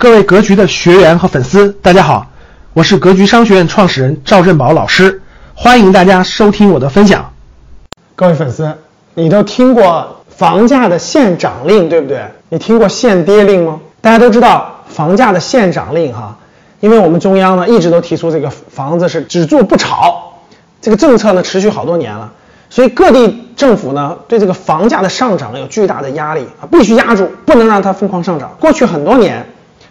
各位格局的学员和粉丝，大家好，我是格局商学院创始人赵振宝老师，欢迎大家收听我的分享。各位粉丝，你都听过房价的限涨令，对不对？你听过限跌令吗？大家都知道房价的限涨令哈，因为我们中央呢一直都提出这个房子是只住不炒，这个政策呢持续好多年了，所以各地政府呢对这个房价的上涨有巨大的压力啊，必须压住，不能让它疯狂上涨。过去很多年。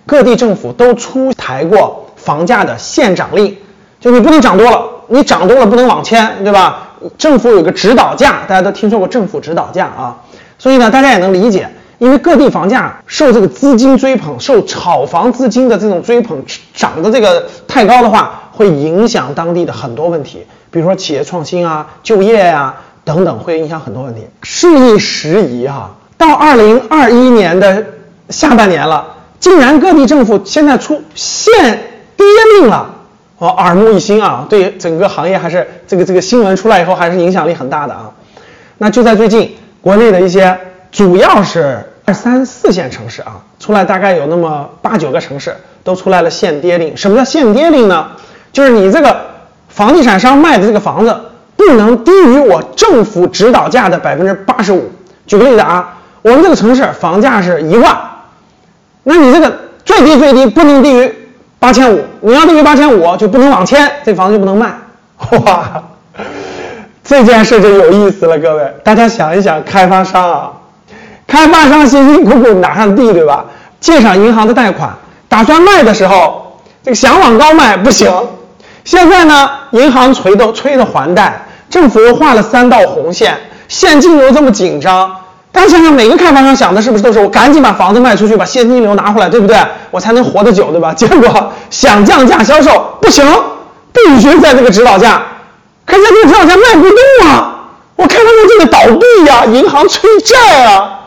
各地政府都出台过房价的限涨令，就你不能涨多了，你涨多了不能网签，对吧？政府有个指导价，大家都听说过政府指导价啊，所以呢，大家也能理解，因为各地房价受这个资金追捧，受炒房资金的这种追捧，涨的这个太高的话，会影响当地的很多问题，比如说企业创新啊、就业呀等等，会影响很多问题。事一时移哈，到二零二一年的下半年了。竟然各地政府现在出限跌令了，我，耳目一新啊！对整个行业还是这个这个新闻出来以后还是影响力很大的啊。那就在最近，国内的一些主要是二三四线城市啊，出来大概有那么八九个城市都出来了限跌令。什么叫限跌令呢？就是你这个房地产商卖的这个房子不能低于我政府指导价的百分之八十五。举个例子啊，我们这个城市房价是一万。那你这个最低最低不能低于八千五，你要低于八千五就不能网签，这房子就不能卖。哇，这件事就有意思了，各位，大家想一想，开发商啊，开发商辛辛苦苦拿上地，对吧？借上银行的贷款，打算卖的时候，这个想往高卖不行。现在呢，银行催都催的还贷，政府又画了三道红线，现金流这么紧张。大家想想，每个开发商想的是不是都是我赶紧把房子卖出去，把现金流拿回来，对不对？我才能活得久，对吧？结果想降价销售不行，必须在这个指导价，可是这个指导价卖不动啊！我开发商就得倒闭呀，银行催债啊！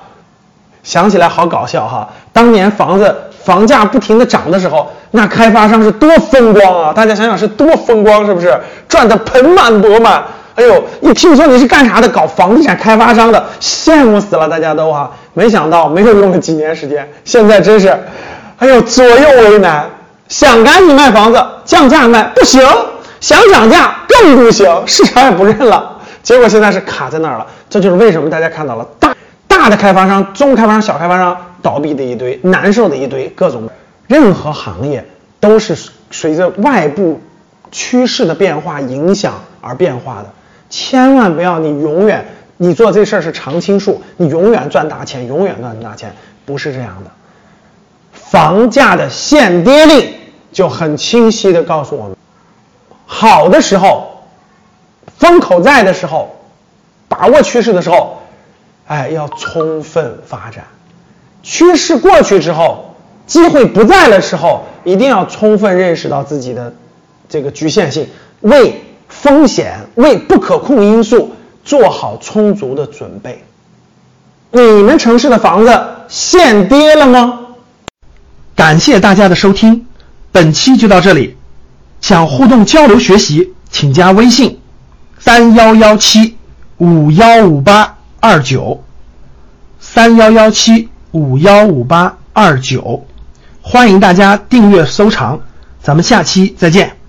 想起来好搞笑哈！当年房子房价不停的涨的时候，那开发商是多风光啊！大家想想是多风光，是不是赚得盆满钵满？哎呦，一听说你是干啥的，搞房地产开发商的，羡慕死了，大家都哈。没想到没有用了几年时间，现在真是，哎呦，左右为难。想赶紧卖房子降价卖不行，想涨价更不行，市场也不认了。结果现在是卡在那儿了。这就是为什么大家看到了大大的开发商、中开发商、小开发商倒闭的一堆，难受的一堆，各种。任何行业都是随着外部趋势的变化影响而变化的。千万不要，你永远你做这事儿是常青树，你永远赚大钱，永远赚大钱，不是这样的。房价的限跌令就很清晰的告诉我们：好的时候，风口在的时候，把握趋势的时候，哎，要充分发展；趋势过去之后，机会不在的时候，一定要充分认识到自己的这个局限性，为。风险为不可控因素做好充足的准备。你们城市的房子限跌了吗？感谢大家的收听，本期就到这里。想互动交流学习，请加微信：三幺幺七五幺五八二九。三幺幺七五幺五八二九，欢迎大家订阅收藏，咱们下期再见。